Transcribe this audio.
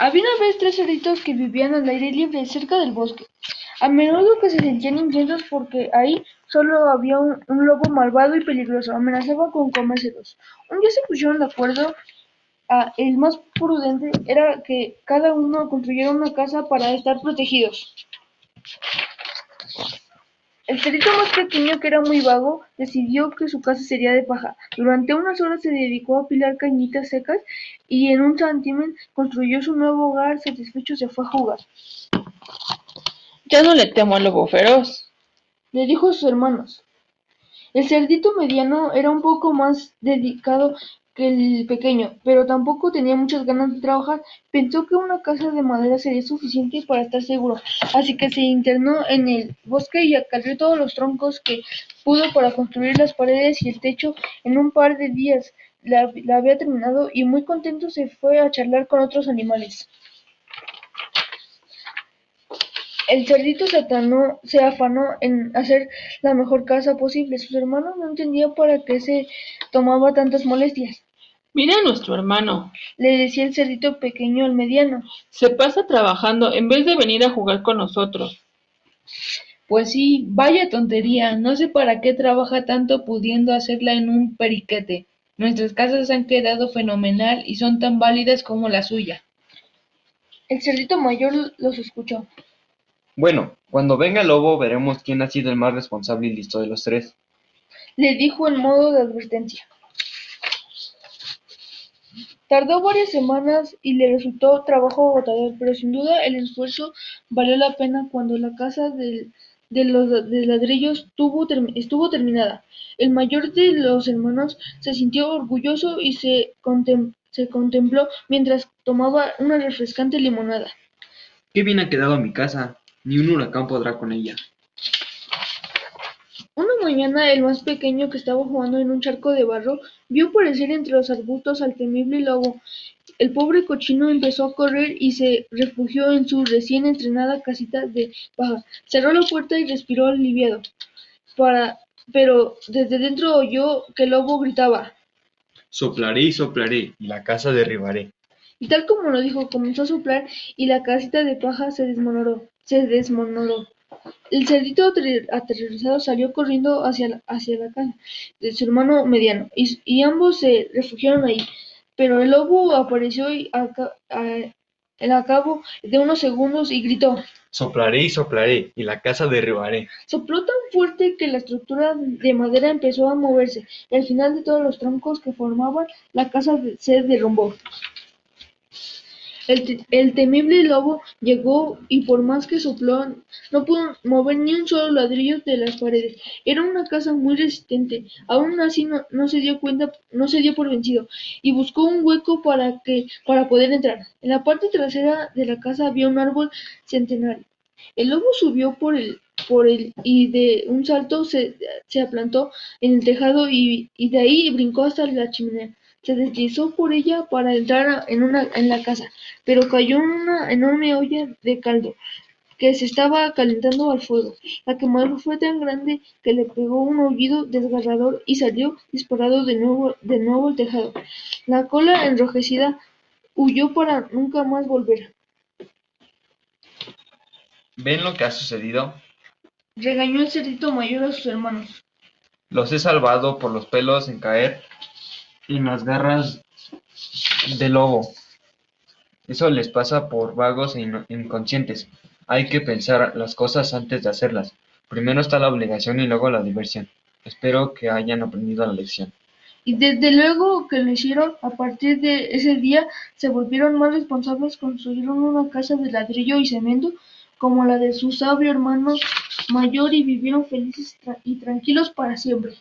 Había una vez tres cerditos que vivían al aire libre, cerca del bosque. A menudo que se sentían inquietos porque ahí solo había un, lobo malvado y peligroso, amenazaba con comérselos. Un día se pusieron de acuerdo a el más prudente era que cada uno construyera una casa para estar protegidos. El cerdito más pequeño, que era muy vago, decidió que su casa sería de paja. Durante unas horas se dedicó a apilar cañitas secas y en un santimen construyó su nuevo hogar. Satisfecho se fue a jugar. Ya no le temo al lobo feroz. Le dijo a sus hermanos. El cerdito mediano era un poco más dedicado que el pequeño, pero tampoco tenía muchas ganas de trabajar. Pensó que una casa de madera sería suficiente para estar seguro, así que se internó en el bosque y acarreó todos los troncos que pudo para construir las paredes y el techo. En un par de días la había terminado y muy contento se fue a charlar con otros animales. El cerdito se, atanó- se afanó en hacer la mejor casa posible. Sus hermanos no entendían para qué se tomaba tantas molestias. Mira a nuestro hermano. Le decía el cerdito pequeño al mediano. Se pasa trabajando en vez de venir a jugar con nosotros. Pues sí, vaya tontería, no sé para qué trabaja tanto pudiendo hacerla en un periquete. Nuestras casas han quedado fenomenal y son tan válidas como la suya. El cerdito mayor los escuchó. Bueno, cuando venga el lobo veremos quién ha sido el más responsable y listo de los tres. Le dijo en modo de advertencia. Tardó varias semanas y le resultó trabajo agotador, pero sin duda el esfuerzo valió la pena cuando la casa del- de los de ladrillos tuvo estuvo terminada. El mayor de los hermanos se sintió orgulloso y se, contem- se contempló mientras tomaba una refrescante limonada. Qué bien ha quedado mi casa. Ni un huracán podrá con ella. Una mañana el más pequeño, que estaba jugando en un charco de barro, vio aparecer entre los arbustos al temible lobo. El pobre cochino empezó a correr y se refugió en su recién entrenada casita de paja. Cerró la puerta y respiró aliviado. Para, pero desde dentro oyó que el lobo gritaba. Soplaré y soplaré, y la casa derribaré. Y tal como lo dijo, comenzó a soplar y la casita de paja se desmoronó. Se desmoronó. El cerdito ater- aterrorizado salió corriendo hacia la, hacia la casa de su hermano mediano y, y ambos se refugiaron ahí. Pero el lobo apareció y a, cabo de unos segundos y gritó. Soplaré y soplaré, y la casa derribaré. Sopló tan fuerte que la estructura de madera empezó a moverse y al final de todos los troncos que formaban la casa se derrumbó. El, te- el temible lobo llegó y por más que sopló no pudo mover ni un solo ladrillo de las paredes. Era una casa muy resistente. Aún así no, no se dio cuenta, no se dio por vencido y buscó un hueco para que para poder entrar. En la parte trasera de la casa había un árbol centenario. El lobo subió por el por el y de un salto se, se aplantó en el tejado y de ahí brincó hasta la chimenea. Se deslizó por ella para entrar en una en la casa, pero cayó en una enorme olla de caldo que se estaba calentando al fuego. La quemadura fue tan grande que le pegó un aullido desgarrador y salió disparado de nuevo de nuevo al tejado. La cola enrojecida huyó para nunca más volver. ¿Ven lo que ha sucedido? Regañó el cerdito mayor a sus hermanos. Los he salvado por los pelos en caer en las garras del lobo. Eso les pasa por vagos e inconscientes. Hay que pensar las cosas antes de hacerlas. Primero está la obligación y luego la diversión. Espero que hayan aprendido la lección. Y desde luego que lo hicieron, a partir de ese día se volvieron más responsables, construyeron una casa de ladrillo y cemento como la de su sabio hermano mayor y vivieron felices y tranquilos para siempre.